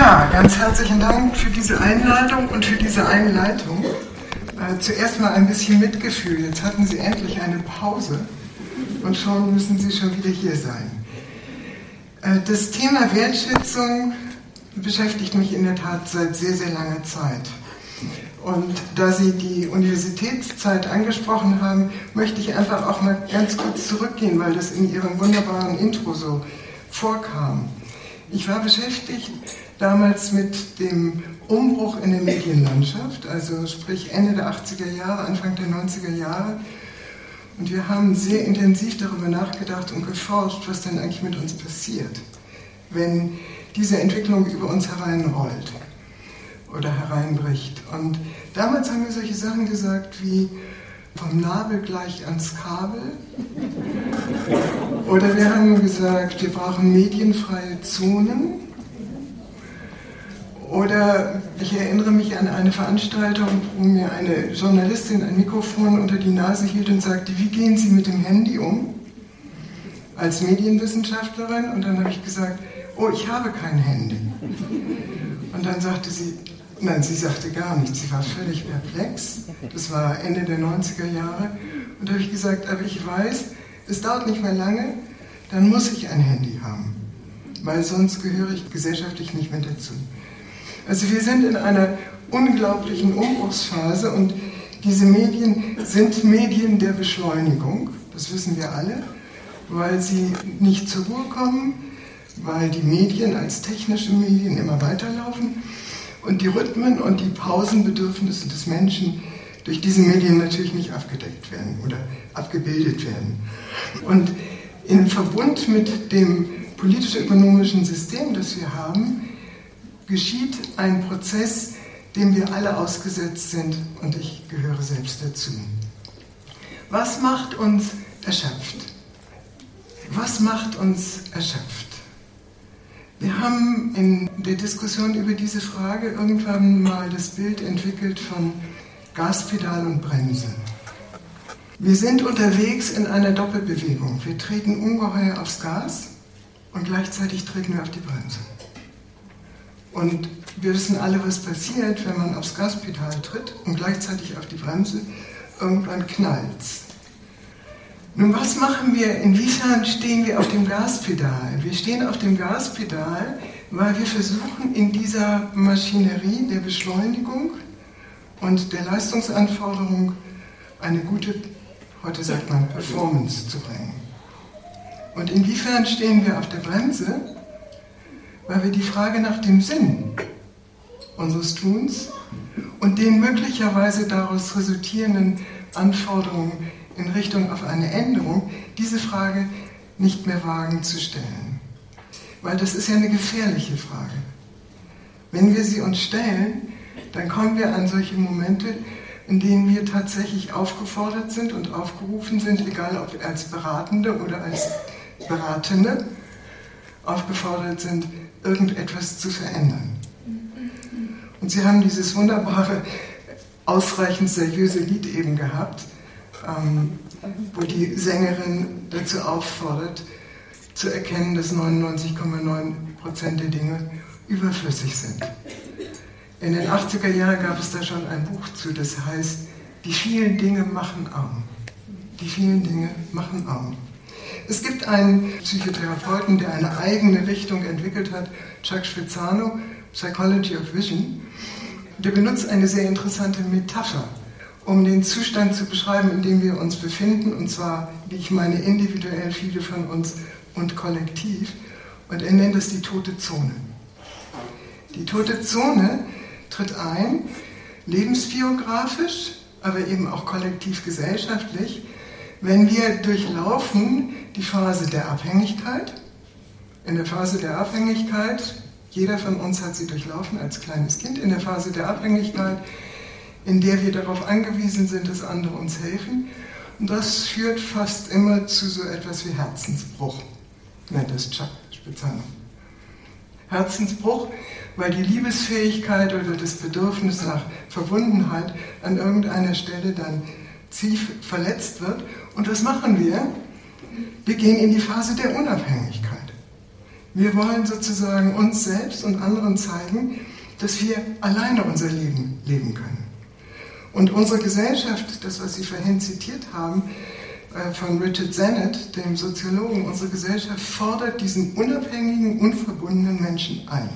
Ja, ganz herzlichen Dank für diese Einladung und für diese Einleitung. Äh, zuerst mal ein bisschen Mitgefühl. Jetzt hatten Sie endlich eine Pause und schon müssen Sie schon wieder hier sein. Äh, das Thema Wertschätzung beschäftigt mich in der Tat seit sehr, sehr langer Zeit. Und da Sie die Universitätszeit angesprochen haben, möchte ich einfach auch mal ganz kurz zurückgehen, weil das in Ihrem wunderbaren Intro so vorkam. Ich war beschäftigt damals mit dem Umbruch in der Medienlandschaft, also sprich Ende der 80er Jahre, Anfang der 90er Jahre. Und wir haben sehr intensiv darüber nachgedacht und geforscht, was denn eigentlich mit uns passiert, wenn diese Entwicklung über uns hereinrollt oder hereinbricht. Und damals haben wir solche Sachen gesagt wie vom Nabel gleich ans Kabel. Oder wir haben gesagt, wir brauchen medienfreie Zonen. Oder ich erinnere mich an eine Veranstaltung, wo mir eine Journalistin ein Mikrofon unter die Nase hielt und sagte, wie gehen Sie mit dem Handy um? Als Medienwissenschaftlerin. Und dann habe ich gesagt, oh, ich habe kein Handy. Und dann sagte sie, nein, sie sagte gar nichts. Sie war völlig perplex. Das war Ende der 90er Jahre. Und da habe ich gesagt, aber ich weiß, es dauert nicht mehr lange, dann muss ich ein Handy haben. Weil sonst gehöre ich gesellschaftlich nicht mehr dazu. Also wir sind in einer unglaublichen Umbruchsphase und diese Medien sind Medien der Beschleunigung, das wissen wir alle, weil sie nicht zur Ruhe kommen, weil die Medien als technische Medien immer weiterlaufen und die Rhythmen und die Pausenbedürfnisse des Menschen durch diese Medien natürlich nicht abgedeckt werden oder abgebildet werden. Und im Verbund mit dem politisch-ökonomischen System, das wir haben, geschieht ein Prozess, dem wir alle ausgesetzt sind und ich gehöre selbst dazu. Was macht uns erschöpft? Was macht uns erschöpft? Wir haben in der Diskussion über diese Frage irgendwann mal das Bild entwickelt von Gaspedal und Bremse. Wir sind unterwegs in einer Doppelbewegung. Wir treten ungeheuer aufs Gas und gleichzeitig treten wir auf die Bremse. Und wir wissen alle, was passiert, wenn man aufs Gaspedal tritt und gleichzeitig auf die Bremse. Irgendwann knallt's. Nun, was machen wir? Inwiefern stehen wir auf dem Gaspedal? Wir stehen auf dem Gaspedal, weil wir versuchen, in dieser Maschinerie der Beschleunigung und der Leistungsanforderung eine gute, heute sagt man, Performance zu bringen. Und inwiefern stehen wir auf der Bremse? Weil wir die Frage nach dem Sinn unseres Tuns und den möglicherweise daraus resultierenden Anforderungen in Richtung auf eine Änderung, diese Frage nicht mehr wagen zu stellen. Weil das ist ja eine gefährliche Frage. Wenn wir sie uns stellen, dann kommen wir an solche Momente, in denen wir tatsächlich aufgefordert sind und aufgerufen sind, egal ob als Beratende oder als Beratende, aufgefordert sind, irgendetwas zu verändern. Und sie haben dieses wunderbare, ausreichend seriöse Lied eben gehabt, ähm, wo die Sängerin dazu auffordert, zu erkennen, dass 99,9 Prozent der Dinge überflüssig sind. In den 80er Jahren gab es da schon ein Buch zu, das heißt, die vielen Dinge machen arm. Die vielen Dinge machen arm. Es gibt einen Psychotherapeuten, der eine eigene Richtung entwickelt hat, Chuck Spezzano, Psychology of Vision. Der benutzt eine sehr interessante Metapher, um den Zustand zu beschreiben, in dem wir uns befinden, und zwar, wie ich meine, individuell viele von uns und kollektiv. Und er nennt es die tote Zone. Die tote Zone tritt ein, lebensbiografisch, aber eben auch kollektiv gesellschaftlich, wenn wir durchlaufen die Phase der Abhängigkeit. In der Phase der Abhängigkeit, jeder von uns hat sie durchlaufen als kleines Kind, in der Phase der Abhängigkeit, in der wir darauf angewiesen sind, dass andere uns helfen. Und das führt fast immer zu so etwas wie Herzensbruch, nennt es Chuck Spitzano. Herzensbruch, weil die Liebesfähigkeit oder das Bedürfnis nach Verbundenheit an irgendeiner Stelle dann tief verletzt wird. Und was machen wir? Wir gehen in die Phase der Unabhängigkeit. Wir wollen sozusagen uns selbst und anderen zeigen, dass wir alleine unser Leben leben können. Und unsere Gesellschaft, das, was Sie vorhin zitiert haben, äh, von Richard Sennett, dem Soziologen, unsere Gesellschaft fordert diesen unabhängigen, unverbundenen Menschen ein,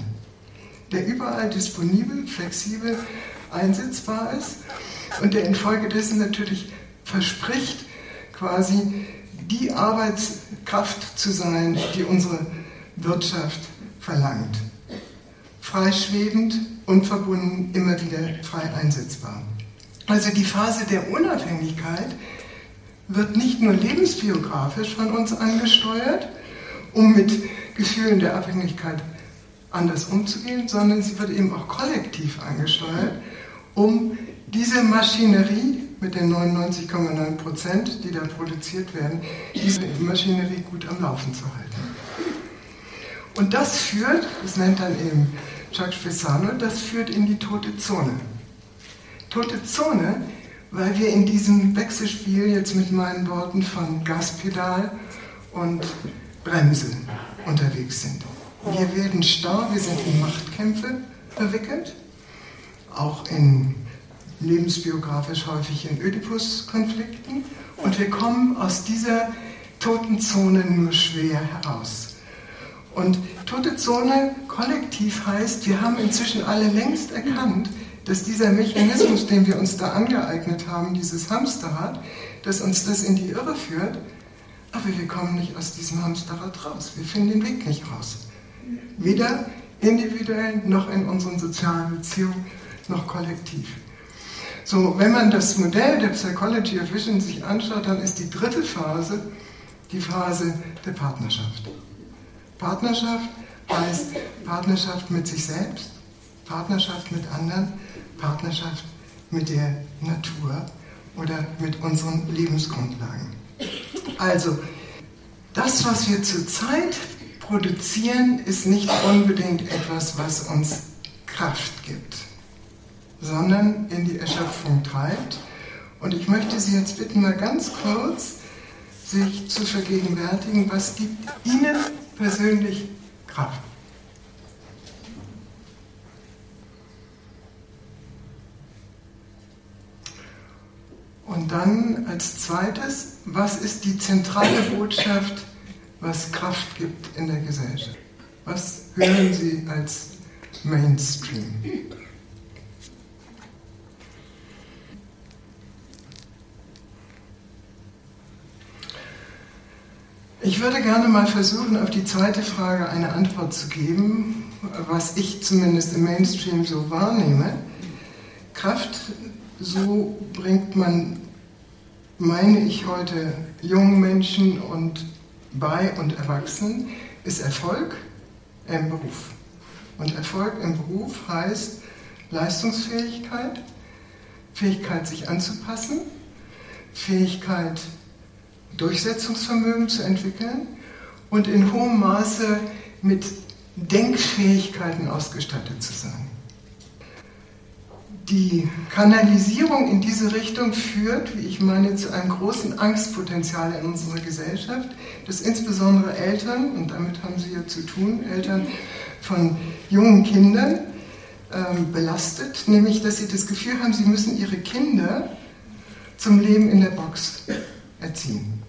der überall disponibel, flexibel, einsetzbar ist und der infolgedessen natürlich verspricht, quasi die Arbeitskraft zu sein, die unsere Wirtschaft verlangt. Freischwebend, unverbunden, immer wieder frei einsetzbar. Also die Phase der Unabhängigkeit wird nicht nur lebensbiografisch von uns angesteuert, um mit Gefühlen der Abhängigkeit anders umzugehen, sondern sie wird eben auch kollektiv angesteuert, um diese Maschinerie mit den 99,9 Prozent, die da produziert werden, diese Maschinerie gut am Laufen zu halten. Und das führt, das nennt dann eben Jacques Spessano, das führt in die tote Zone. Tote Zone, weil wir in diesem Wechselspiel jetzt mit meinen Worten von Gaspedal und Bremse unterwegs sind. Wir werden starr, wir sind in Machtkämpfe verwickelt, auch in lebensbiografisch häufig in Ödipus-Konflikten und wir kommen aus dieser toten Zone nur schwer heraus. Und tote Zone kollektiv heißt, wir haben inzwischen alle längst erkannt, dass dieser Mechanismus, den wir uns da angeeignet haben, dieses Hamsterrad, dass uns das in die Irre führt, aber wir kommen nicht aus diesem Hamsterrad raus. Wir finden den Weg nicht raus. Weder individuell noch in unseren sozialen Beziehungen noch kollektiv. So, wenn man das Modell der Psychology of Vision sich anschaut, dann ist die dritte Phase die Phase der Partnerschaft. Partnerschaft heißt Partnerschaft mit sich selbst, Partnerschaft mit anderen, Partnerschaft mit der Natur oder mit unseren Lebensgrundlagen. Also, das, was wir zurzeit produzieren, ist nicht unbedingt etwas, was uns Kraft gibt, sondern in die Erschöpfung treibt. Und ich möchte Sie jetzt bitten, mal ganz kurz sich zu vergegenwärtigen, was gibt Ihnen persönlich Kraft. Und dann als zweites, was ist die zentrale Botschaft, was Kraft gibt in der Gesellschaft? Was hören Sie als Mainstream? Ich würde gerne mal versuchen, auf die zweite Frage eine Antwort zu geben, was ich zumindest im Mainstream so wahrnehme. Kraft, so bringt man, meine ich heute, jungen Menschen und bei und Erwachsenen, ist Erfolg im Beruf. Und Erfolg im Beruf heißt Leistungsfähigkeit, Fähigkeit, sich anzupassen, Fähigkeit, Durchsetzungsvermögen zu entwickeln und in hohem Maße mit Denkfähigkeiten ausgestattet zu sein. Die Kanalisierung in diese Richtung führt, wie ich meine, zu einem großen Angstpotenzial in unserer Gesellschaft, das insbesondere Eltern, und damit haben Sie ja zu tun, Eltern von jungen Kindern ähm, belastet, nämlich dass sie das Gefühl haben, sie müssen ihre Kinder zum Leben in der Box erziehen.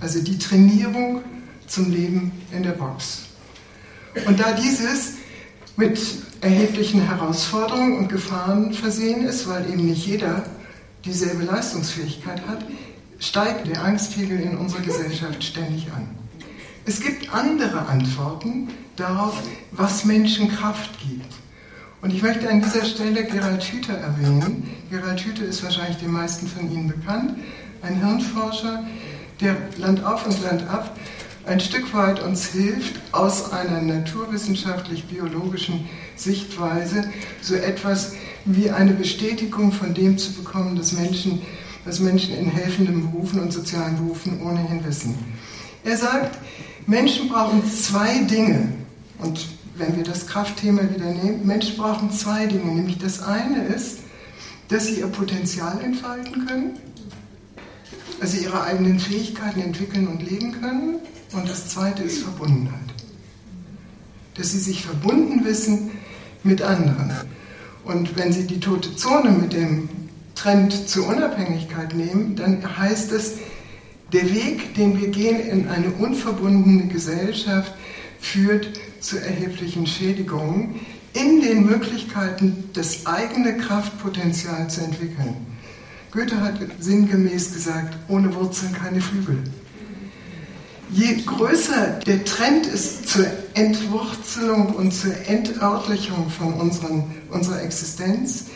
Also die Trainierung zum Leben in der Box. Und da dieses mit erheblichen Herausforderungen und Gefahren versehen ist, weil eben nicht jeder dieselbe Leistungsfähigkeit hat, steigt der Angstpegel in unserer Gesellschaft ständig an. Es gibt andere Antworten darauf, was Menschen Kraft gibt. Und ich möchte an dieser Stelle Gerald Hüther erwähnen. Gerald Hüther ist wahrscheinlich den meisten von Ihnen bekannt, ein Hirnforscher, der Land auf und Land ab ein Stück weit uns hilft, aus einer naturwissenschaftlich-biologischen Sichtweise so etwas wie eine Bestätigung von dem zu bekommen, dass Menschen, was Menschen in helfenden Berufen und sozialen Berufen ohnehin wissen. Er sagt, Menschen brauchen zwei Dinge. Und wenn wir das Kraftthema wieder nehmen, Menschen brauchen zwei Dinge. Nämlich das eine ist, dass sie ihr Potenzial entfalten können also ihre eigenen Fähigkeiten entwickeln und leben können. Und das zweite ist Verbundenheit. dass sie sich verbunden wissen mit anderen. Und wenn Sie die tote Zone mit dem Trend zur Unabhängigkeit nehmen, dann heißt es, der Weg, den wir gehen in eine unverbundene Gesellschaft, führt zu erheblichen Schädigungen in den Möglichkeiten, das eigene Kraftpotenzial zu entwickeln. Goethe hat sinngemäß gesagt, ohne Wurzeln keine Flügel. Je größer der Trend ist zur Entwurzelung und zur Entörtlichung von unseren, unserer Existenz,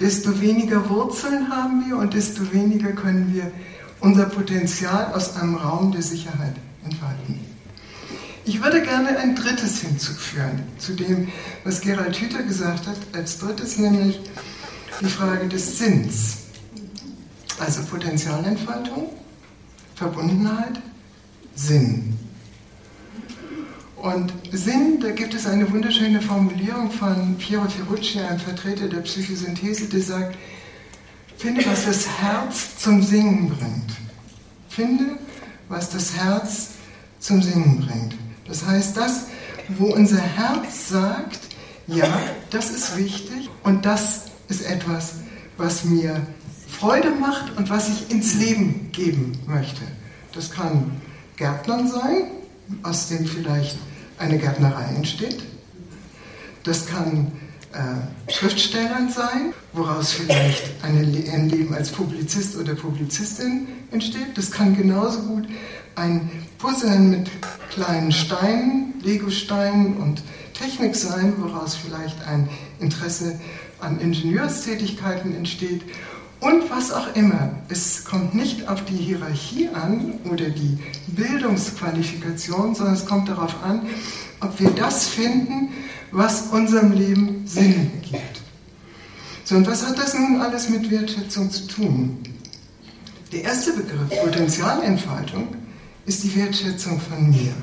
desto weniger Wurzeln haben wir und desto weniger können wir unser Potenzial aus einem Raum der Sicherheit entfalten. Ich würde gerne ein drittes hinzufügen, zu dem, was Gerald Hüther gesagt hat, als drittes nämlich die Frage des Sinns. Also Potenzialentfaltung, Verbundenheit, Sinn. Und Sinn, da gibt es eine wunderschöne Formulierung von Piero Ferrucci, einem Vertreter der Psychosynthese, der sagt, finde, was das Herz zum Singen bringt. Finde, was das Herz zum Singen bringt. Das heißt, das, wo unser Herz sagt, ja, das ist wichtig und das ist etwas, was mir Freude macht und was ich ins Leben geben möchte. Das kann Gärtnern sein, aus dem vielleicht eine Gärtnerei entsteht. Das kann äh, Schriftstellern sein, woraus vielleicht eine, ein Leben als Publizist oder Publizistin entsteht. Das kann genauso gut ein Puzzeln mit kleinen Steinen, Legosteinen und Technik sein, woraus vielleicht ein Interesse an Ingenieurstätigkeiten entsteht und was auch immer. Es kommt nicht auf die Hierarchie an oder die Bildungsqualifikation, sondern es kommt darauf an, ob wir das finden, was unserem Leben Sinn gibt. So, und was hat das nun alles mit Wertschätzung zu tun? Der erste Begriff, Potenzialentfaltung, ist die Wertschätzung von mir.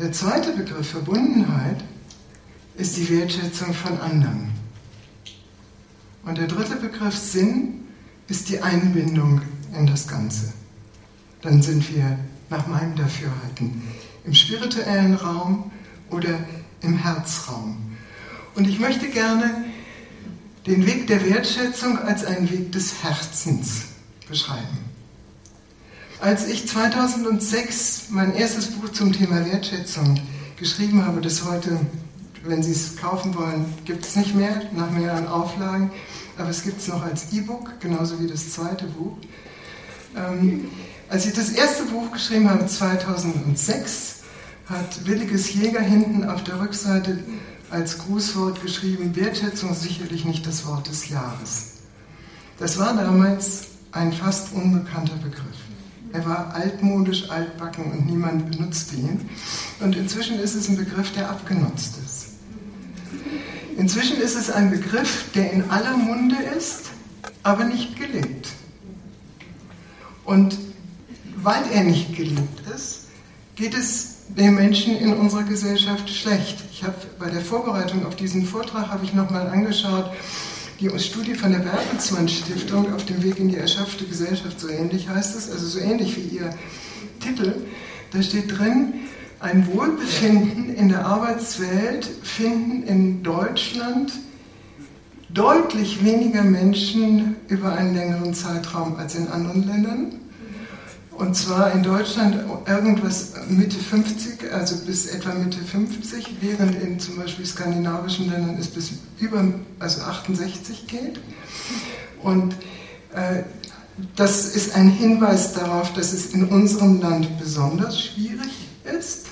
Der zweite Begriff, Verbundenheit, ist die Wertschätzung von anderen. Und der dritte Begriff, Sinn, ist die Einbindung in das Ganze. Dann sind wir nach meinem Dafürhalten im spirituellen Raum oder im Herzraum. Und ich möchte gerne den Weg der Wertschätzung als einen Weg des Herzens beschreiben. Als ich 2006 mein erstes Buch zum Thema Wertschätzung geschrieben habe, das heute, wenn Sie es kaufen wollen, gibt es nicht mehr, nach mehreren Auflagen, aber es gibt es noch als E-Book, genauso wie das zweite Buch. Ähm, als ich das erste Buch geschrieben habe, 2006, hat Williges Jäger hinten auf der Rückseite als Grußwort geschrieben, Wertschätzung sicherlich nicht das Wort des Jahres. Das war damals ein fast unbekannter Begriff. Er war altmodisch, altbacken und niemand benutzte ihn. Und inzwischen ist es ein Begriff, der abgenutzt ist. Inzwischen ist es ein Begriff, der in aller Munde ist, aber nicht gelebt. Und weil er nicht gelebt ist, geht es den Menschen in unserer Gesellschaft schlecht. Ich habe bei der Vorbereitung auf diesen Vortrag habe ich nochmal angeschaut, die Studie von der Bertelsmann Stiftung auf dem Weg in die erschöpfte Gesellschaft, so ähnlich heißt es, also so ähnlich wie ihr Titel. Da steht drin, ein Wohlbefinden in der Arbeitswelt finden in Deutschland deutlich weniger Menschen über einen längeren Zeitraum als in anderen Ländern. Und zwar in Deutschland irgendwas Mitte 50, also bis etwa Mitte 50, während in zum Beispiel skandinavischen Ländern es bis über, also 68 geht. Und äh, das ist ein Hinweis darauf, dass es in unserem Land besonders schwierig ist.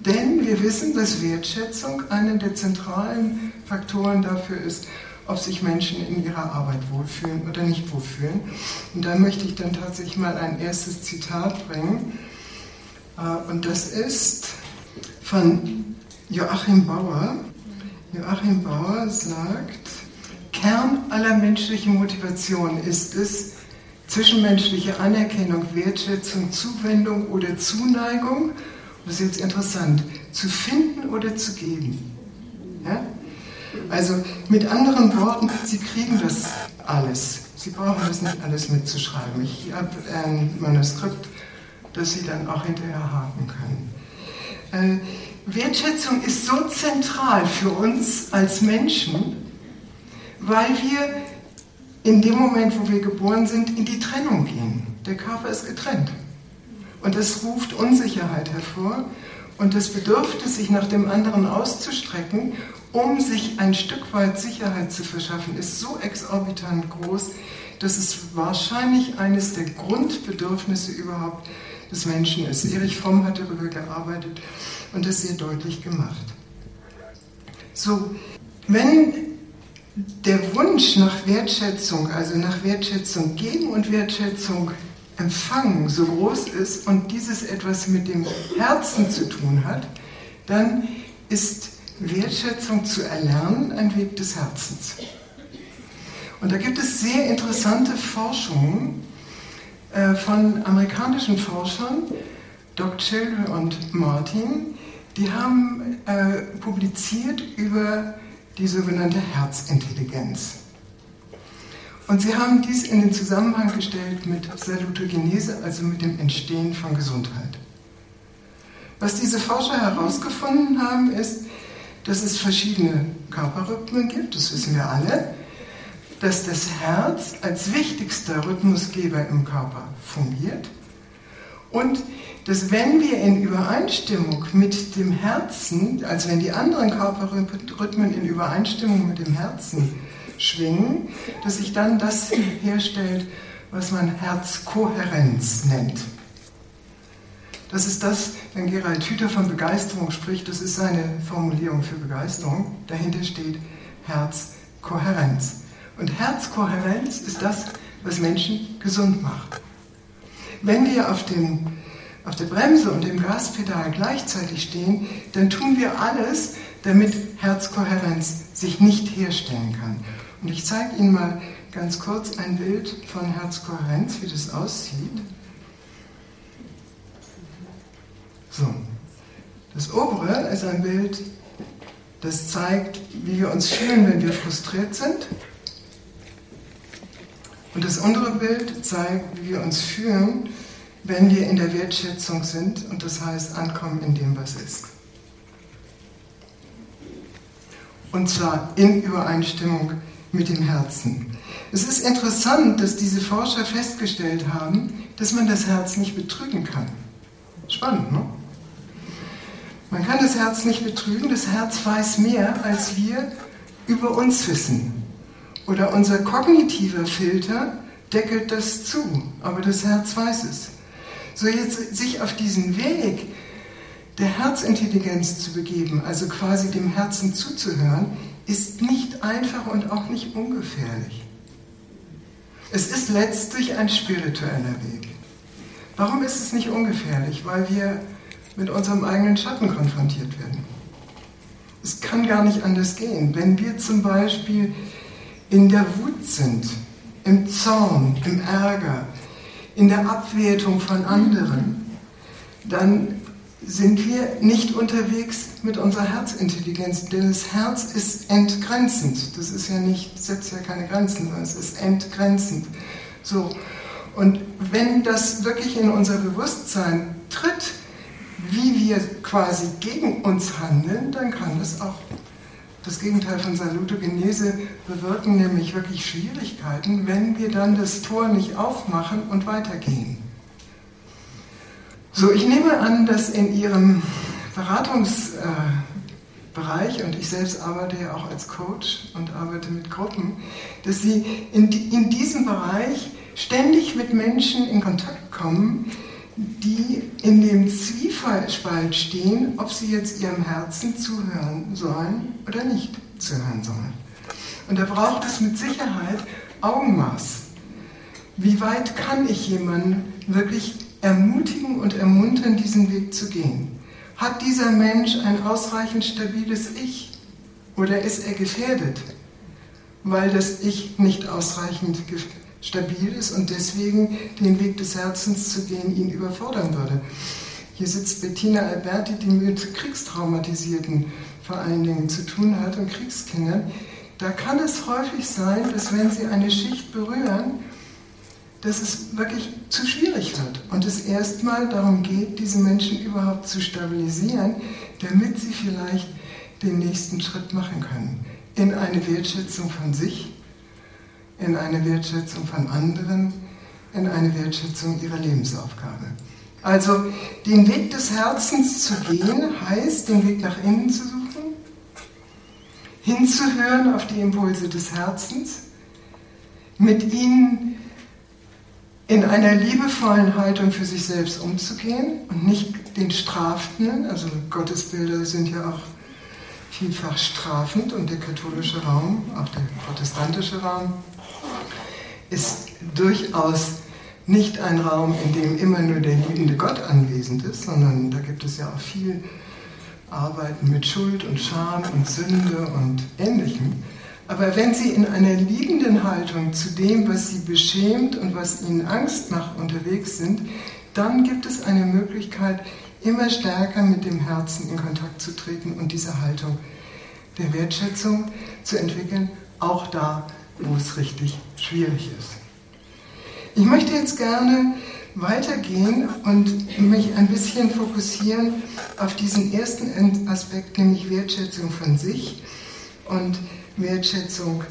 Denn wir wissen, dass Wertschätzung einer der zentralen Faktoren dafür ist, ob sich Menschen in ihrer Arbeit wohlfühlen oder nicht wohlfühlen. Und da möchte ich dann tatsächlich mal ein erstes Zitat bringen. Äh, und das ist von Joachim Bauer. Joachim Bauer sagt, Kern aller menschlichen Motivation ist es, zwischenmenschliche Anerkennung, Wertschätzung, Zuwendung oder Zuneigung, das ist jetzt interessant, zu finden oder zu geben. Ja? Also mit anderen Worten, Sie kriegen das alles. Sie brauchen das nicht alles mitzuschreiben. Ich habe ein Manuskript, das Sie dann auch hinterher haken können. Äh, Wertschätzung ist so zentral für uns als Menschen, weil wir in dem Moment, wo wir geboren sind, in die Trennung gehen. Der Körper ist getrennt. Und das ruft Unsicherheit hervor und das Bedürfnis, sich nach dem anderen auszustrecken, um sich ein Stück weit Sicherheit zu verschaffen, ist so exorbitant groß, dass es wahrscheinlich eines der Grundbedürfnisse überhaupt des Menschen ist. Erich Fromm hat darüber gearbeitet und das sehr deutlich gemacht. So, wenn der Wunsch nach Wertschätzung, also nach Wertschätzung geben und Wertschätzung empfangen, so groß ist und dieses etwas mit dem Herzen zu tun hat, dann ist Wertschätzung zu erlernen ein Weg des Herzens. Und da gibt es sehr interessante Forschungen äh, von amerikanischen Forschern, Doc Children und Martin, die haben äh, publiziert über die sogenannte Herzintelligenz. Und sie haben dies in den Zusammenhang gestellt mit Salutogenese, also mit dem Entstehen von Gesundheit. Was diese Forscher herausgefunden haben, ist, dass es verschiedene Körperrhythmen gibt, das wissen wir alle, dass das Herz als wichtigster Rhythmusgeber im Körper fungiert und dass wenn wir in Übereinstimmung mit dem Herzen, also wenn die anderen Körperrhythmen in Übereinstimmung mit dem Herzen schwingen, dass sich dann das herstellt, was man Herzkohärenz nennt. Das ist das, wenn Gerald Hüther von Begeisterung spricht, das ist seine Formulierung für Begeisterung. Dahinter steht Herzkohärenz. Und Herzkohärenz ist das, was Menschen gesund macht. Wenn wir auf, dem, auf der Bremse und dem Gaspedal gleichzeitig stehen, dann tun wir alles, damit Herzkohärenz sich nicht herstellen kann. Und ich zeige Ihnen mal ganz kurz ein Bild von Herzkohärenz, wie das aussieht. So, das obere ist ein Bild, das zeigt, wie wir uns fühlen, wenn wir frustriert sind. Und das untere Bild zeigt, wie wir uns fühlen, wenn wir in der Wertschätzung sind und das heißt ankommen in dem, was ist. Und zwar in Übereinstimmung mit dem Herzen. Es ist interessant, dass diese Forscher festgestellt haben, dass man das Herz nicht betrügen kann. Spannend, ne? Man kann das Herz nicht betrügen, das Herz weiß mehr, als wir über uns wissen. Oder unser kognitiver Filter deckelt das zu, aber das Herz weiß es. So jetzt sich auf diesen Weg der Herzintelligenz zu begeben, also quasi dem Herzen zuzuhören, ist nicht einfach und auch nicht ungefährlich. Es ist letztlich ein spiritueller Weg. Warum ist es nicht ungefährlich? Weil wir mit unserem eigenen Schatten konfrontiert werden. Es kann gar nicht anders gehen. Wenn wir zum Beispiel in der Wut sind, im Zorn, im Ärger, in der Abwertung von anderen, dann sind wir nicht unterwegs mit unserer Herzintelligenz, denn das Herz ist entgrenzend. Das ist ja nicht, setzt ja keine Grenzen, sondern es ist entgrenzend. So. Und wenn das wirklich in unser Bewusstsein tritt, wie wir quasi gegen uns handeln, dann kann das auch das Gegenteil von Salutogenese bewirken, nämlich wirklich Schwierigkeiten, wenn wir dann das Tor nicht aufmachen und weitergehen. So, ich nehme an, dass in Ihrem Beratungsbereich, und ich selbst arbeite ja auch als Coach und arbeite mit Gruppen, dass Sie in, in diesem Bereich ständig mit Menschen in Kontakt kommen, die in dem Zwiespalt stehen, ob sie jetzt ihrem Herzen zuhören sollen oder nicht zuhören sollen. Und da braucht es mit Sicherheit Augenmaß. Wie weit kann ich jemanden wirklich ermutigen und ermuntern, diesen Weg zu gehen? Hat dieser Mensch ein ausreichend stabiles Ich oder ist er gefährdet, weil das Ich nicht ausreichend stabil ist und deswegen den Weg des Herzens zu gehen ihn überfordern würde? Hier sitzt Bettina Alberti, die mit Kriegstraumatisierten vor allen Dingen zu tun hat und Kriegskindern. Da kann es häufig sein, dass wenn sie eine Schicht berühren, dass es wirklich zu schwierig wird und es erstmal darum geht, diese Menschen überhaupt zu stabilisieren, damit sie vielleicht den nächsten Schritt machen können. In eine Wertschätzung von sich, in eine Wertschätzung von anderen, in eine Wertschätzung ihrer Lebensaufgabe. Also den Weg des Herzens zu gehen, heißt den Weg nach innen zu suchen, hinzuhören auf die Impulse des Herzens, mit ihnen in einer liebevollen Haltung für sich selbst umzugehen und nicht den strafenden, also Gottesbilder sind ja auch vielfach strafend und der katholische Raum, auch der protestantische Raum, ist durchaus nicht ein Raum, in dem immer nur der liebende Gott anwesend ist, sondern da gibt es ja auch viel Arbeiten mit Schuld und Scham und Sünde und Ähnlichem. Aber wenn Sie in einer liebenden Haltung zu dem, was Sie beschämt und was Ihnen Angst macht, unterwegs sind, dann gibt es eine Möglichkeit, immer stärker mit dem Herzen in Kontakt zu treten und diese Haltung der Wertschätzung zu entwickeln, auch da, wo es richtig schwierig ist. Ich möchte jetzt gerne weitergehen und mich ein bisschen fokussieren auf diesen ersten Aspekt, nämlich Wertschätzung von sich und Wertschätzung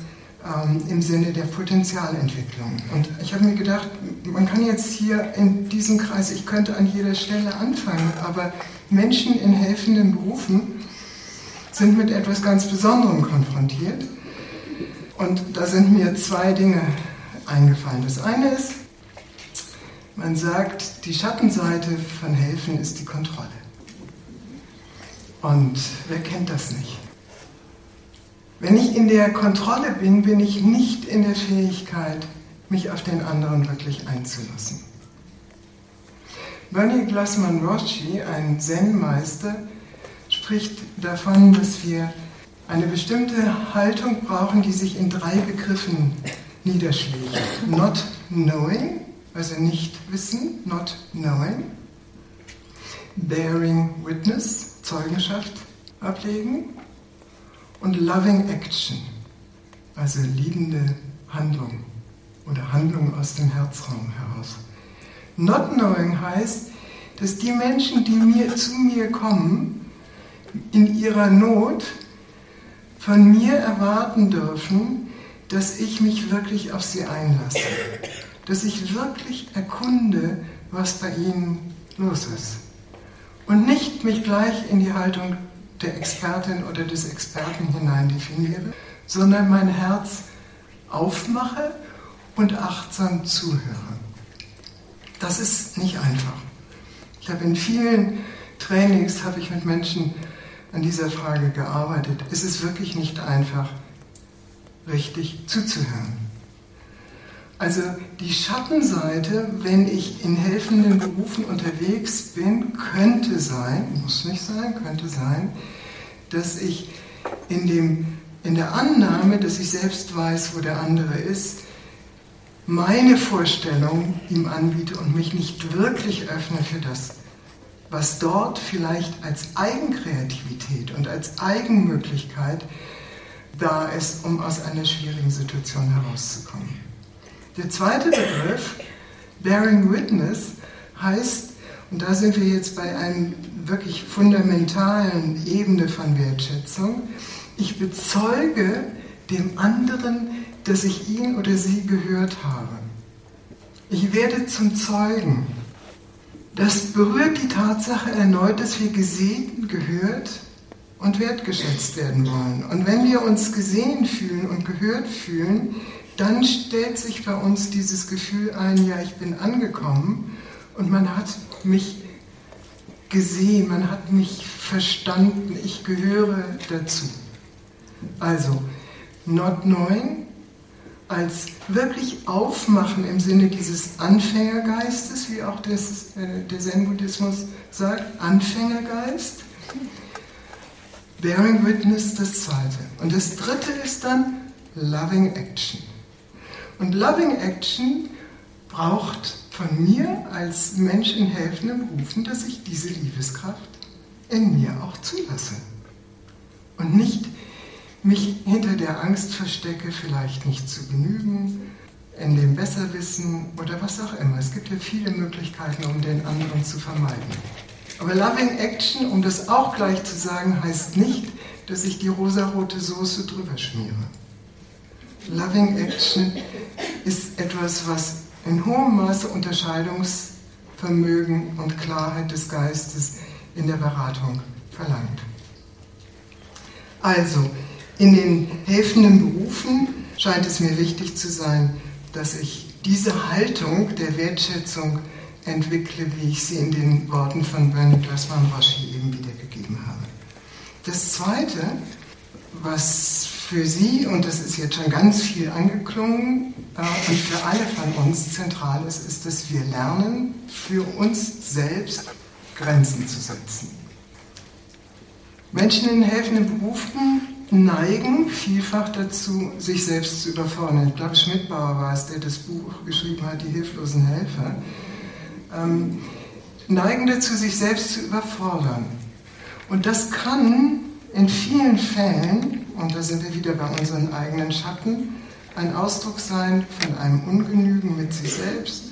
ähm, im Sinne der Potenzialentwicklung. Und ich habe mir gedacht, man kann jetzt hier in diesem Kreis, ich könnte an jeder Stelle anfangen, aber Menschen in helfenden Berufen sind mit etwas ganz Besonderem konfrontiert. Und da sind mir zwei Dinge eingefallen. Das eine ist, man sagt, die Schattenseite von Helfen ist die Kontrolle. Und wer kennt das nicht? Wenn ich in der Kontrolle bin, bin ich nicht in der Fähigkeit, mich auf den anderen wirklich einzulassen. Bernie Glassman Roshi, ein Zen-Meister, spricht davon, dass wir eine bestimmte Haltung brauchen, die sich in drei Begriffen niederschlägt. Not knowing, also nicht wissen, not knowing. Bearing witness, Zeugenschaft ablegen und Loving Action, also liebende Handlung oder Handlung aus dem Herzraum heraus. Not Knowing heißt, dass die Menschen, die mir, zu mir kommen, in ihrer Not von mir erwarten dürfen, dass ich mich wirklich auf sie einlasse, dass ich wirklich erkunde, was bei ihnen los ist und nicht mich gleich in die Haltung der Expertin oder des Experten hinein definiere, sondern mein Herz aufmache und achtsam zuhöre. Das ist nicht einfach. Ich habe in vielen Trainings habe ich mit Menschen an dieser Frage gearbeitet. Es ist wirklich nicht einfach, richtig zuzuhören. Also die Schattenseite, wenn ich in helfenden Berufen unterwegs bin, könnte sein, muss nicht sein, könnte sein, dass ich in, dem, in der Annahme, dass ich selbst weiß, wo der andere ist, meine Vorstellung ihm anbiete und mich nicht wirklich öffne für das, was dort vielleicht als Eigenkreativität und als Eigenmöglichkeit da ist, um aus einer schwierigen Situation herauszukommen. Der zweite Begriff, Bearing Witness, heißt, und da sind wir jetzt bei einer wirklich fundamentalen Ebene von Wertschätzung, ich bezeuge dem anderen, dass ich ihn oder sie gehört habe. Ich werde zum Zeugen. Das berührt die Tatsache erneut, dass wir gesehen, gehört und wertgeschätzt werden wollen. Und wenn wir uns gesehen fühlen und gehört fühlen, dann stellt sich bei uns dieses Gefühl ein, ja, ich bin angekommen und man hat mich gesehen, man hat mich verstanden, ich gehöre dazu. Also, not knowing als wirklich aufmachen im Sinne dieses Anfängergeistes, wie auch das, äh, der Zen-Buddhismus sagt, Anfängergeist. Bearing Witness das zweite. Und das dritte ist dann Loving Action. Und Loving Action braucht von mir als Mensch in helfenden Berufen, dass ich diese Liebeskraft in mir auch zulasse. Und nicht mich hinter der Angst verstecke, vielleicht nicht zu genügen, in dem Besserwissen oder was auch immer. Es gibt ja viele Möglichkeiten, um den anderen zu vermeiden. Aber Loving Action, um das auch gleich zu sagen, heißt nicht, dass ich die rosarote Soße drüber schmiere. Loving Action ist etwas, was in hohem Maße Unterscheidungsvermögen und Klarheit des Geistes in der Beratung verlangt. Also, in den helfenden Berufen scheint es mir wichtig zu sein, dass ich diese Haltung der Wertschätzung entwickle, wie ich sie in den Worten von Bernie Dressman Roshi eben wiedergegeben habe. Das Zweite, was für Sie, und das ist jetzt schon ganz viel angeklungen, äh, und für alle von uns zentral ist, ist, dass wir lernen, für uns selbst Grenzen zu setzen. Menschen in helfenden Berufen neigen vielfach dazu, sich selbst zu überfordern. Ich glaube, Schmidbauer war es, der das Buch geschrieben hat, Die hilflosen Helfer. Ähm, neigen dazu, sich selbst zu überfordern. Und das kann in vielen Fällen, und da sind wir wieder bei unseren eigenen Schatten, ein Ausdruck sein von einem Ungenügen mit sich selbst,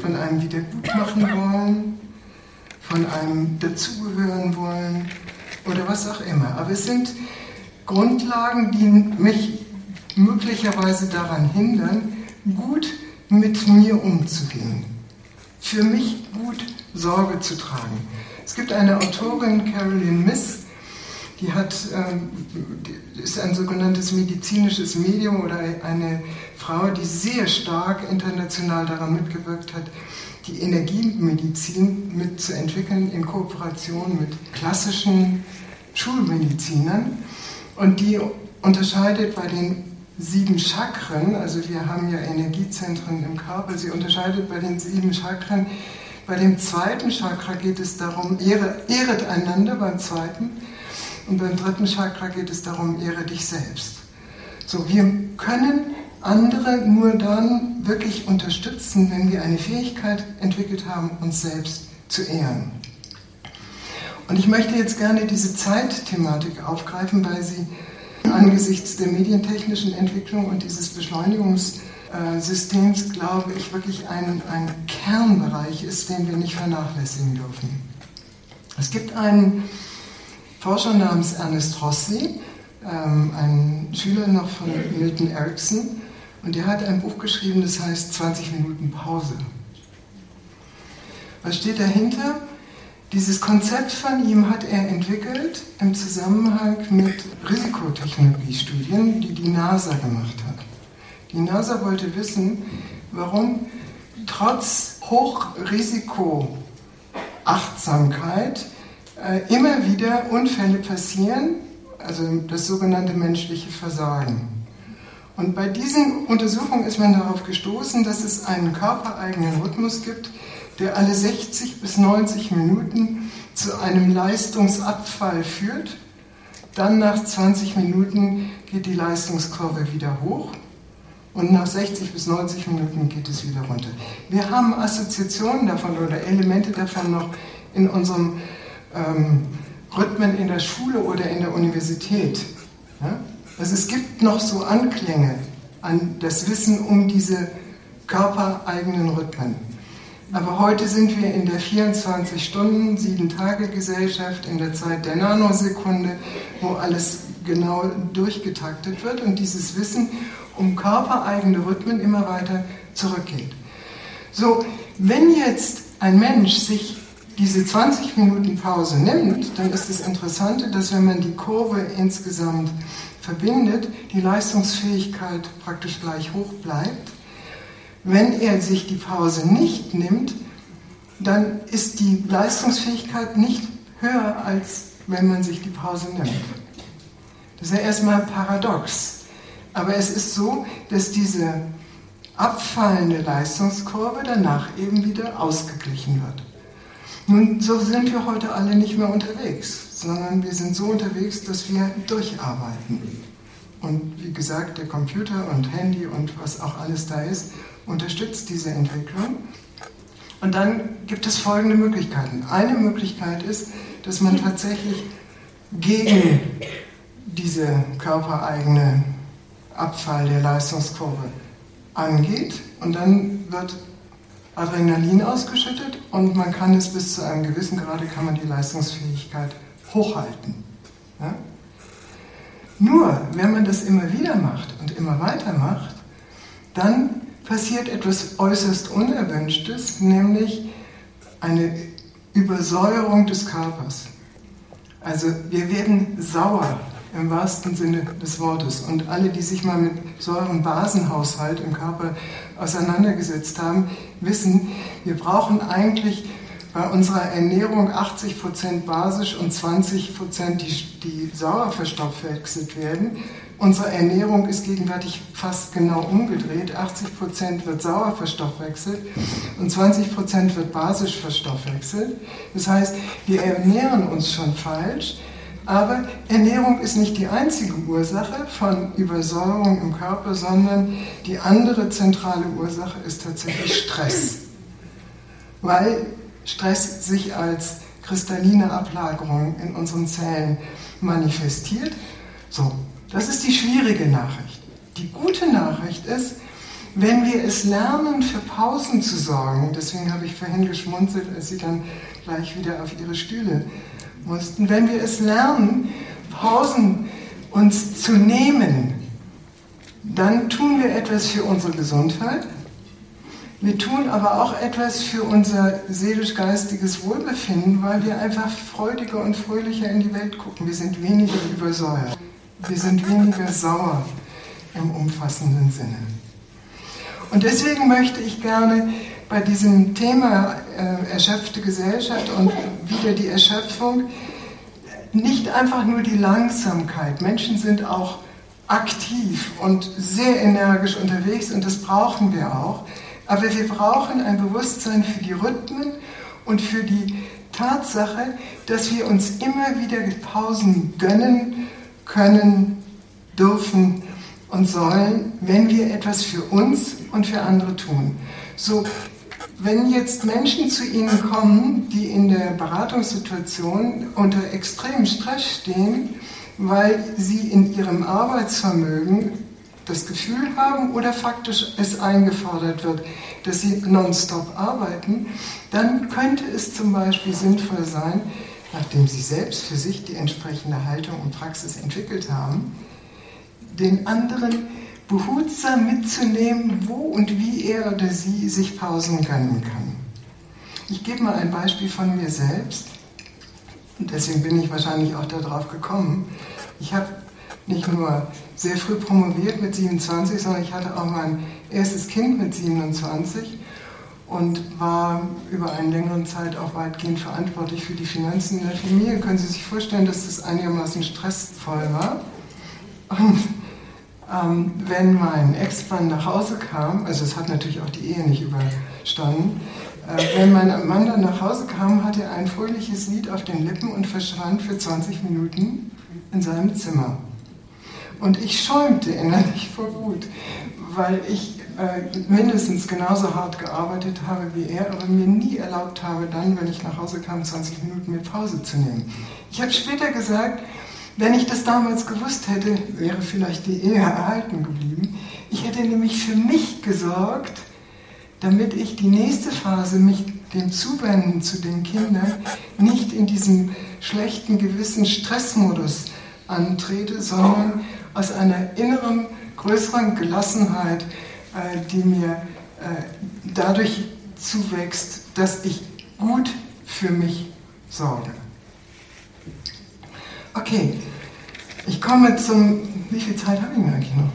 von einem Wiedergutmachen wollen, von einem dazugehören wollen oder was auch immer. Aber es sind Grundlagen, die mich möglicherweise daran hindern, gut mit mir umzugehen, für mich gut Sorge zu tragen. Es gibt eine Autorin, Carolyn Miss, die hat, ähm, ist ein sogenanntes medizinisches Medium oder eine Frau, die sehr stark international daran mitgewirkt hat, die Energiemedizin mitzuentwickeln in Kooperation mit klassischen Schulmedizinern. Und die unterscheidet bei den sieben Chakren, also wir haben ja Energiezentren im Körper, sie unterscheidet bei den sieben Chakren. Bei dem zweiten Chakra geht es darum, ehre, ehret einander beim zweiten. Und beim dritten Chakra geht es darum, ehre dich selbst. So, wir können andere nur dann wirklich unterstützen, wenn wir eine Fähigkeit entwickelt haben, uns selbst zu ehren. Und ich möchte jetzt gerne diese Zeitthematik aufgreifen, weil sie angesichts der medientechnischen Entwicklung und dieses Beschleunigungssystems, glaube ich, wirklich ein, ein Kernbereich ist, den wir nicht vernachlässigen dürfen. Es gibt einen Forscher namens Ernest Rossi, ähm, ein Schüler noch von Milton Erickson, und der hat ein Buch geschrieben, das heißt 20 Minuten Pause. Was steht dahinter? Dieses Konzept von ihm hat er entwickelt im Zusammenhang mit Risikotechnologiestudien, die die NASA gemacht hat. Die NASA wollte wissen, warum trotz Hochrisikoachtsamkeit äh, immer wieder Unfälle passieren, also das sogenannte menschliche Versagen. Und bei diesen Untersuchungen ist man darauf gestoßen, dass es einen körpereigenen Rhythmus gibt, der alle 60 bis 90 Minuten zu einem Leistungsabfall führt. Dann nach 20 Minuten geht die Leistungskurve wieder hoch und nach 60 bis 90 Minuten geht es wieder runter. Wir haben Assoziationen davon oder Elemente davon noch in unserem ähm, Rhythmen in der Schule oder in der Universität. Ja? Also es gibt noch so Anklänge an das Wissen um diese körpereigenen Rhythmen. Aber heute sind wir in der 24 Stunden, 7 Tage Gesellschaft, in der Zeit der Nanosekunde, wo alles genau durchgetaktet wird und dieses Wissen um körpereigene Rhythmen immer weiter zurückgeht. So, wenn jetzt ein Mensch sich diese 20 Minuten Pause nimmt, dann ist das Interessante, dass wenn man die Kurve insgesamt verbindet, die Leistungsfähigkeit praktisch gleich hoch bleibt. Wenn er sich die Pause nicht nimmt, dann ist die Leistungsfähigkeit nicht höher, als wenn man sich die Pause nimmt. Das ist ja erstmal paradox. Aber es ist so, dass diese abfallende Leistungskurve danach eben wieder ausgeglichen wird. Nun, so sind wir heute alle nicht mehr unterwegs, sondern wir sind so unterwegs, dass wir durcharbeiten. Und wie gesagt, der Computer und Handy und was auch alles da ist, unterstützt diese Entwicklung. Und dann gibt es folgende Möglichkeiten. Eine Möglichkeit ist, dass man tatsächlich gegen diese körpereigene Abfall der Leistungskurve angeht und dann wird Adrenalin ausgeschüttet und man kann es bis zu einem gewissen Grade, kann man die Leistungsfähigkeit hochhalten. Ja? Nur, wenn man das immer wieder macht und immer weiter macht, dann passiert etwas äußerst Unerwünschtes, nämlich eine Übersäuerung des Körpers. Also wir werden sauer im wahrsten Sinne des Wortes. Und alle, die sich mal mit Säurenbasenhaushalt im Körper auseinandergesetzt haben, wissen, wir brauchen eigentlich bei unserer Ernährung 80% basisch und 20% die, die sauer verstoffwechselt werden. Unsere Ernährung ist gegenwärtig fast genau umgedreht. 80% wird sauer verstoffwechselt und 20% wird basisch verstoffwechselt. Das heißt, wir ernähren uns schon falsch. Aber Ernährung ist nicht die einzige Ursache von Übersäuerung im Körper, sondern die andere zentrale Ursache ist tatsächlich Stress. Weil Stress sich als kristalline Ablagerung in unseren Zellen manifestiert. So, das ist die schwierige Nachricht. Die gute Nachricht ist, wenn wir es lernen, für Pausen zu sorgen, deswegen habe ich vorhin geschmunzelt, als Sie dann gleich wieder auf Ihre Stühle mussten, wenn wir es lernen, Pausen uns zu nehmen, dann tun wir etwas für unsere Gesundheit, wir tun aber auch etwas für unser seelisch-geistiges Wohlbefinden, weil wir einfach freudiger und fröhlicher in die Welt gucken. Wir sind weniger übersäuert. Wir sind weniger sauer im umfassenden Sinne. Und deswegen möchte ich gerne bei diesem Thema äh, erschöpfte Gesellschaft und wieder die Erschöpfung nicht einfach nur die Langsamkeit. Menschen sind auch aktiv und sehr energisch unterwegs und das brauchen wir auch. Aber wir brauchen ein Bewusstsein für die Rhythmen und für die Tatsache, dass wir uns immer wieder Pausen gönnen können, dürfen und sollen, wenn wir etwas für uns und für andere tun. So, wenn jetzt Menschen zu Ihnen kommen, die in der Beratungssituation unter extremem Stress stehen, weil sie in ihrem Arbeitsvermögen das Gefühl haben oder faktisch es eingefordert wird, dass sie nonstop arbeiten, dann könnte es zum Beispiel sinnvoll sein, nachdem sie selbst für sich die entsprechende Haltung und Praxis entwickelt haben, den anderen behutsam mitzunehmen, wo und wie er oder sie sich Pausen gönnen kann. Ich gebe mal ein Beispiel von mir selbst. Und deswegen bin ich wahrscheinlich auch darauf gekommen. Ich habe nicht nur sehr früh promoviert mit 27, sondern ich hatte auch mein erstes Kind mit 27 und war über eine längere Zeit auch weitgehend verantwortlich für die Finanzen in der Familie. Können Sie sich vorstellen, dass das einigermaßen stressvoll war? Und ähm, wenn mein Ex-Mann nach Hause kam, also es hat natürlich auch die Ehe nicht überstanden, äh, wenn mein Mann dann nach Hause kam, hatte er ein fröhliches Lied auf den Lippen und verschwand für 20 Minuten in seinem Zimmer. Und ich schäumte innerlich vor Wut, weil ich äh, mindestens genauso hart gearbeitet habe wie er, aber mir nie erlaubt habe, dann, wenn ich nach Hause kam, 20 Minuten mir Pause zu nehmen. Ich habe später gesagt, wenn ich das damals gewusst hätte, wäre vielleicht die Ehe erhalten geblieben. Ich hätte nämlich für mich gesorgt, damit ich die nächste Phase, mich dem Zuwenden zu den Kindern, nicht in diesem schlechten Gewissen Stressmodus antrete, sondern aus einer inneren, größeren Gelassenheit, die mir äh, dadurch zuwächst, dass ich gut für mich sorge. Okay, ich komme zum. Wie viel Zeit habe ich denn eigentlich noch?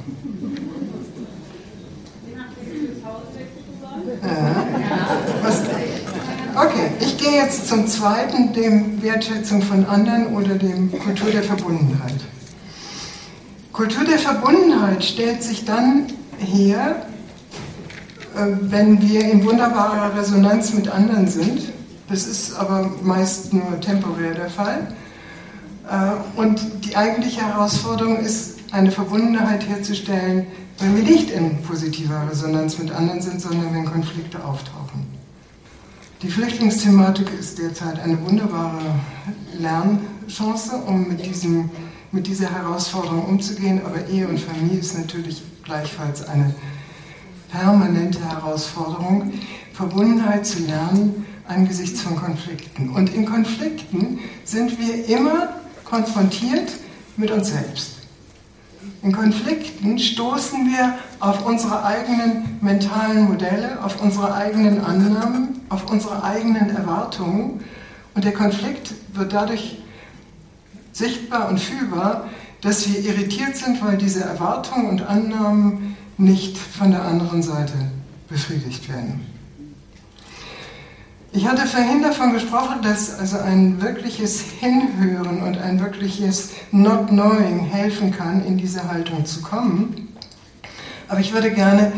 Ja. Okay, ich gehe jetzt zum zweiten, dem Wertschätzung von anderen oder dem Kultur der Verbundenheit. Kultur der Verbundenheit stellt sich dann her, äh, wenn wir in wunderbarer Resonanz mit anderen sind. Das ist aber meist nur temporär der Fall. Äh, und die eigentliche Herausforderung ist, eine Verbundenheit herzustellen, wenn wir nicht in positiver Resonanz mit anderen sind, sondern wenn Konflikte auftauchen. Die Flüchtlingsthematik ist derzeit eine wunderbare Lernchance, um mit diesem mit dieser Herausforderung umzugehen. Aber Ehe und Familie ist natürlich gleichfalls eine permanente Herausforderung, Verbundenheit zu lernen angesichts von Konflikten. Und in Konflikten sind wir immer konfrontiert mit uns selbst. In Konflikten stoßen wir auf unsere eigenen mentalen Modelle, auf unsere eigenen Annahmen, auf unsere eigenen Erwartungen. Und der Konflikt wird dadurch sichtbar und fühlbar, dass wir irritiert sind, weil diese Erwartungen und Annahmen nicht von der anderen Seite befriedigt werden. Ich hatte vorhin davon gesprochen, dass also ein wirkliches Hinhören und ein wirkliches Not Knowing helfen kann, in diese Haltung zu kommen. Aber ich würde gerne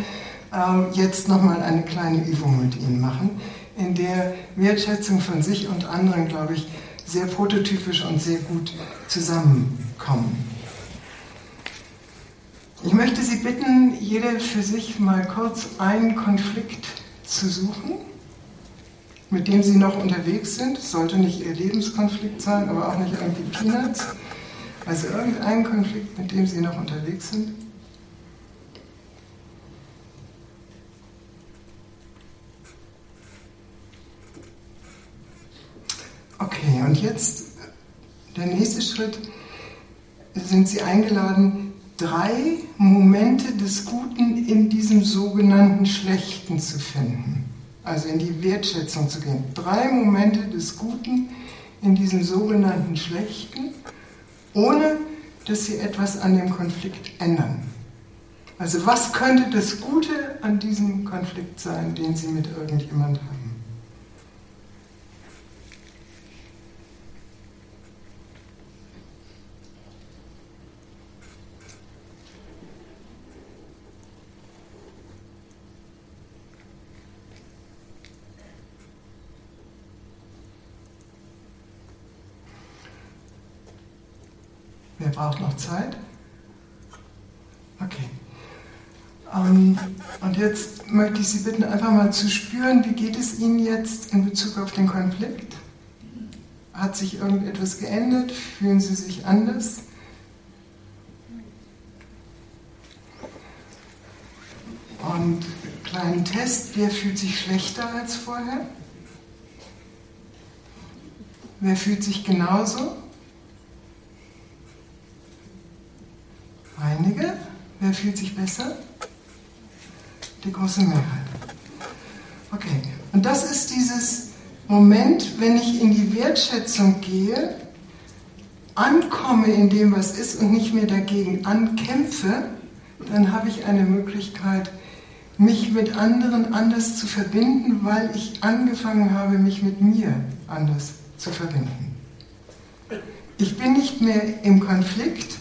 äh, jetzt nochmal eine kleine Übung mit Ihnen machen, in der Wertschätzung von sich und anderen, glaube ich, sehr prototypisch und sehr gut zusammenkommen. Ich möchte Sie bitten, jeder für sich mal kurz einen Konflikt zu suchen mit dem sie noch unterwegs sind. Es sollte nicht ihr Lebenskonflikt sein, aber auch nicht irgendwie Peanuts. Also irgendein Konflikt, mit dem sie noch unterwegs sind. Okay, und jetzt der nächste Schritt. Sind Sie eingeladen, drei Momente des Guten in diesem sogenannten Schlechten zu finden also in die Wertschätzung zu gehen. Drei Momente des Guten in diesem sogenannten Schlechten, ohne dass sie etwas an dem Konflikt ändern. Also was könnte das Gute an diesem Konflikt sein, den Sie mit irgendjemand haben? Wer braucht noch Zeit? Okay. Ähm, und jetzt möchte ich Sie bitten, einfach mal zu spüren, wie geht es Ihnen jetzt in Bezug auf den Konflikt? Hat sich irgendetwas geändert? Fühlen Sie sich anders? Und kleinen Test, wer fühlt sich schlechter als vorher? Wer fühlt sich genauso? Wer fühlt sich besser? Die große Mehrheit. Okay. Und das ist dieses Moment, wenn ich in die Wertschätzung gehe, ankomme in dem, was ist und nicht mehr dagegen ankämpfe, dann habe ich eine Möglichkeit, mich mit anderen anders zu verbinden, weil ich angefangen habe, mich mit mir anders zu verbinden. Ich bin nicht mehr im Konflikt,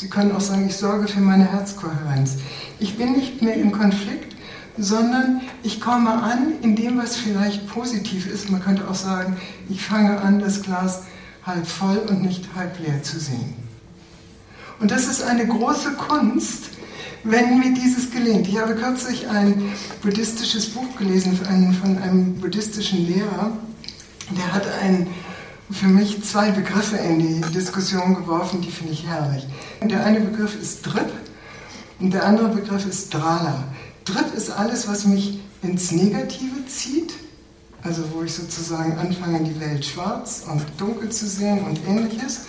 Sie können auch sagen, ich sorge für meine Herzkohärenz. Ich bin nicht mehr im Konflikt, sondern ich komme an in dem, was vielleicht positiv ist. Man könnte auch sagen, ich fange an, das Glas halb voll und nicht halb leer zu sehen. Und das ist eine große Kunst, wenn mir dieses gelingt. Ich habe kürzlich ein buddhistisches Buch gelesen von einem buddhistischen Lehrer, der hat ein für mich zwei Begriffe in die Diskussion geworfen, die finde ich herrlich. Der eine Begriff ist Drip und der andere Begriff ist Drala. Drip ist alles, was mich ins Negative zieht, also wo ich sozusagen anfange, die Welt schwarz und dunkel zu sehen und ähnliches,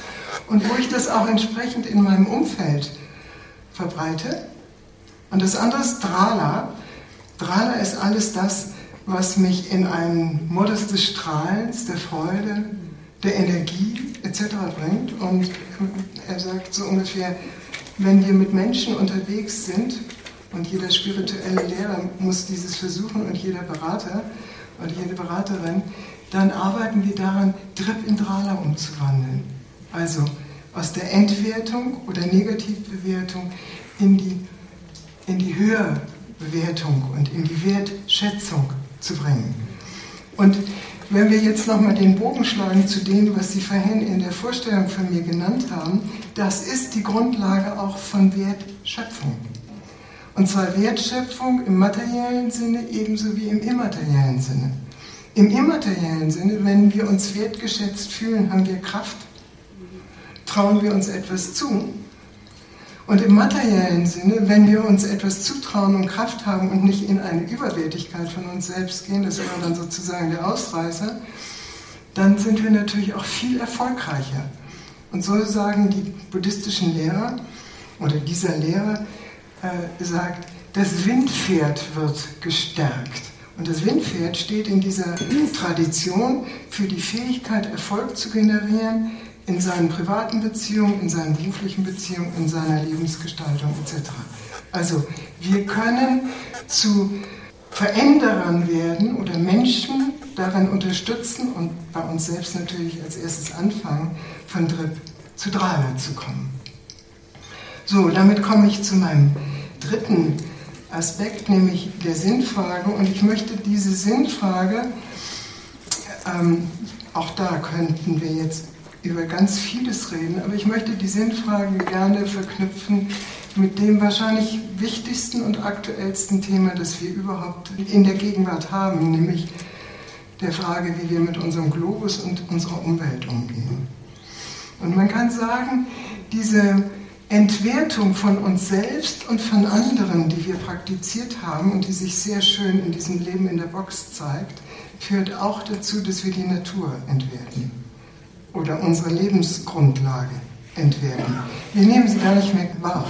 und wo ich das auch entsprechend in meinem Umfeld verbreite. Und das andere ist Drala. Drala ist alles das, was mich in einen Modus des Strahlens, der Freude, der Energie etc. bringt. Und er sagt so ungefähr, wenn wir mit Menschen unterwegs sind, und jeder spirituelle Lehrer muss dieses versuchen und jeder Berater und jede Beraterin, dann arbeiten wir daran, Drip in Drala umzuwandeln. Also aus der Entwertung oder Negativbewertung in die, in die Höherbewertung und in die Wertschätzung zu bringen. Und wenn wir jetzt nochmal den Bogen schlagen zu dem, was Sie vorhin in der Vorstellung von mir genannt haben, das ist die Grundlage auch von Wertschöpfung. Und zwar Wertschöpfung im materiellen Sinne ebenso wie im immateriellen Sinne. Im immateriellen Sinne, wenn wir uns wertgeschätzt fühlen, haben wir Kraft, trauen wir uns etwas zu. Und im materiellen Sinne, wenn wir uns etwas zutrauen und Kraft haben und nicht in eine Überwertigkeit von uns selbst gehen, das wäre dann sozusagen der Ausreißer, dann sind wir natürlich auch viel erfolgreicher. Und so sagen die buddhistischen Lehrer, oder dieser Lehrer äh, sagt, das Windpferd wird gestärkt. Und das Windpferd steht in dieser Tradition für die Fähigkeit, Erfolg zu generieren in seinen privaten Beziehungen, in seinen beruflichen Beziehungen, in seiner Lebensgestaltung etc. Also wir können zu Veränderern werden oder Menschen daran unterstützen und bei uns selbst natürlich als erstes anfangen, von Drip zu Drama zu kommen. So, damit komme ich zu meinem dritten Aspekt, nämlich der Sinnfrage. Und ich möchte diese Sinnfrage, ähm, auch da könnten wir jetzt über ganz vieles reden, aber ich möchte die Sinnfrage gerne verknüpfen mit dem wahrscheinlich wichtigsten und aktuellsten Thema, das wir überhaupt in der Gegenwart haben, nämlich der Frage, wie wir mit unserem Globus und unserer Umwelt umgehen. Und man kann sagen, diese Entwertung von uns selbst und von anderen, die wir praktiziert haben und die sich sehr schön in diesem Leben in der Box zeigt, führt auch dazu, dass wir die Natur entwerten oder unsere Lebensgrundlage entwerten. Wir nehmen sie gar nicht mehr wahr.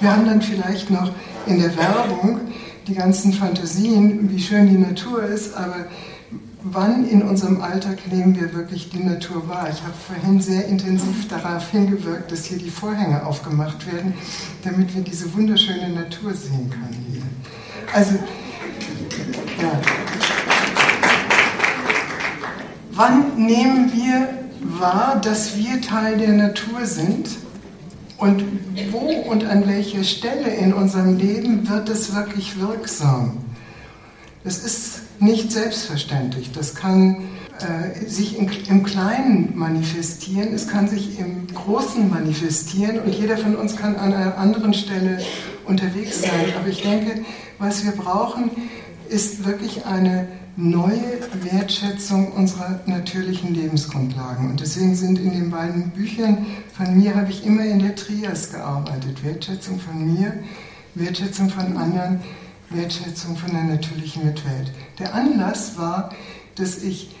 Wir haben dann vielleicht noch in der Werbung die ganzen Fantasien, wie schön die Natur ist, aber wann in unserem Alltag nehmen wir wirklich die Natur wahr? Ich habe vorhin sehr intensiv darauf hingewirkt, dass hier die Vorhänge aufgemacht werden, damit wir diese wunderschöne Natur sehen können hier. Also, ja. Wann nehmen wir wahr, dass wir Teil der Natur sind? Und wo und an welcher Stelle in unserem Leben wird es wirklich wirksam? Das ist nicht selbstverständlich. Das kann äh, sich im, im, Kleinen manifestieren, es kann sich im Großen manifestieren und jeder von uns kann an einer anderen Stelle unterwegs sein. Aber ich denke, was wir brauchen, ist wirklich eine neue Wertschätzung unserer natürlichen Lebensgrundlagen. Und deswegen sind in den beiden Büchern von mir, habe ich immer in der Trias gearbeitet. Wertschätzung von mir, Wertschätzung von anderen Wertschätzung von der natürlichen Mitwelt. Der Anlass war, dass ich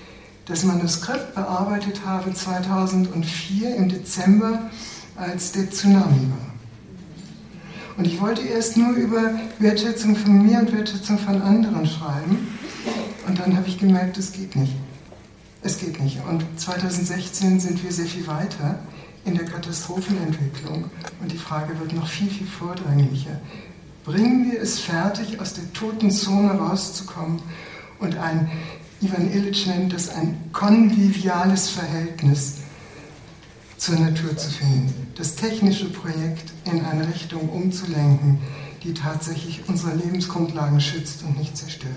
das Manuskript bearbeitet habe 2004 im Dezember, als der Tsunami war. Und ich wollte erst nur über Wertschätzung von mir und Wertschätzung von anderen schreiben. Und dann habe ich gemerkt, es geht nicht. Es geht nicht. Und 2016 sind wir sehr viel weiter in der Katastrophenentwicklung. Und die Frage wird noch viel, viel vordringlicher bringen wir es fertig, aus der toten Zone rauszukommen und ein, Ivan Illich nennt das ein konviviales Verhältnis zur Natur zu finden. Das technische Projekt in eine Richtung umzulenken, die tatsächlich unsere Lebensgrundlagen schützt und nicht zerstört.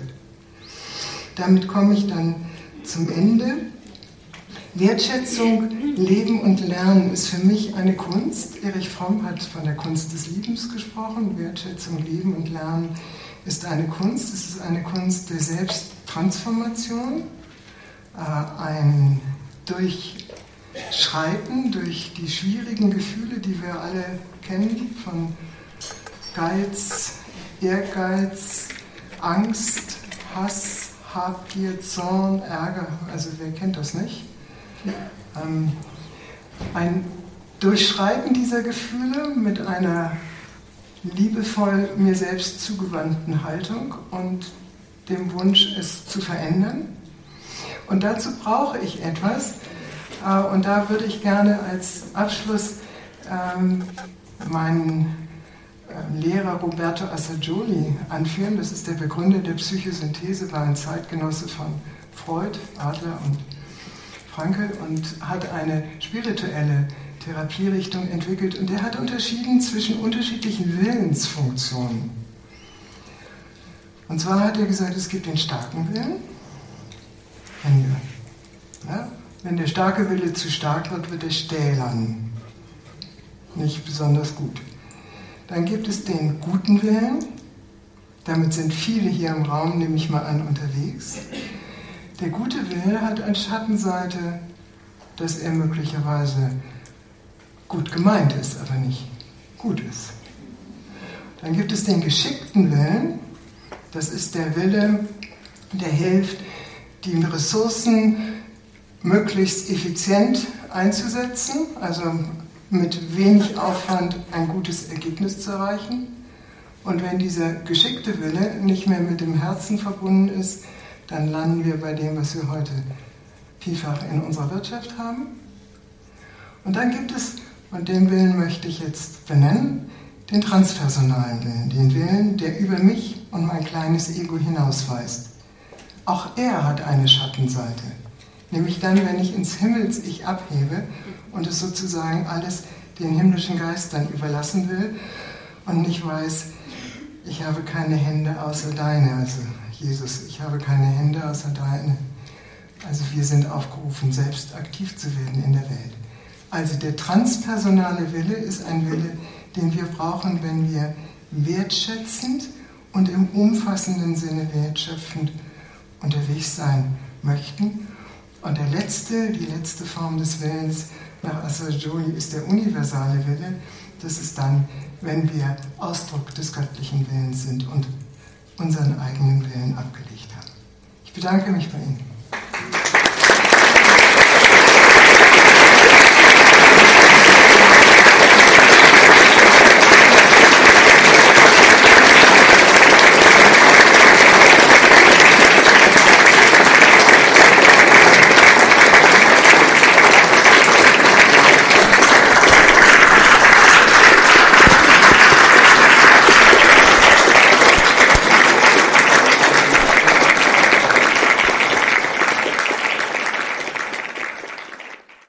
Damit komme ich dann zum Ende Wertschätzung, Leben und Lernen ist für mich eine Kunst. Erich Fromm hat von der Kunst des Liebens gesprochen. Wertschätzung, Leben und Lernen ist eine Kunst. Es ist eine Kunst der Selbsttransformation, äh, ein Durchschreiten durch die schwierigen Gefühle, die wir alle kennen, von Geiz, Ehrgeiz, Angst, Hass, Habgier, Zorn, Ärger. Also wer kennt das nicht? Ähm, ein Durchschreiten dieser Gefühle mit einer liebevoll mir selbst zugewandten Haltung und dem Wunsch, es zu verändern. Und dazu brauche ich etwas. Äh, und da würde ich gerne als Abschluss ähm, meinen Lehrer Roberto Assagioli anführen. Das ist der Begründer der Psychosynthese, war ein Zeitgenosse von Freud, Adler und Franke und hat eine spirituelle Therapierichtung entwickelt und er hat unterschieden zwischen unterschiedlichen Willensfunktionen. Und zwar hat er gesagt, es gibt den starken Willen. Wenn, wir, ja, wenn der starke Wille zu stark wird, wird er stählern. Nicht besonders gut. Dann gibt es den guten Willen. Damit sind viele hier im Raum, nehme ich mal an, unterwegs. Der gute Wille hat eine Schattenseite, dass er möglicherweise gut gemeint ist, aber nicht gut ist. Dann gibt es den geschickten Willen. Das ist der Wille, der hilft, die Ressourcen möglichst effizient einzusetzen, also mit wenig Aufwand ein gutes Ergebnis zu erreichen. Und wenn dieser geschickte Wille nicht mehr mit dem Herzen verbunden ist, dann landen wir bei dem, was wir heute vielfach in unserer Wirtschaft haben. Und dann gibt es, und den Willen möchte ich jetzt benennen, den transpersonalen Willen, den Willen, der über mich und mein kleines Ego hinausweist. Auch er hat eine Schattenseite, nämlich dann, wenn ich ins Himmels-Ich abhebe und es sozusagen alles den himmlischen Geistern überlassen will und nicht weiß, ich habe keine Hände außer deine, also Jesus, ich habe keine Hände außer deine. Also wir sind aufgerufen, selbst aktiv zu werden in der Welt. Also der transpersonale Wille ist ein Wille, den wir brauchen, wenn wir wertschätzend und im umfassenden Sinne wertschöpfend unterwegs sein möchten. Und der letzte, die letzte Form des Willens nach Assagioli ist der universale Wille. Das ist dann, wenn wir Ausdruck des göttlichen Willens sind und unseren eigenen Willen abgelegt haben. Ich bedanke mich bei Ihnen.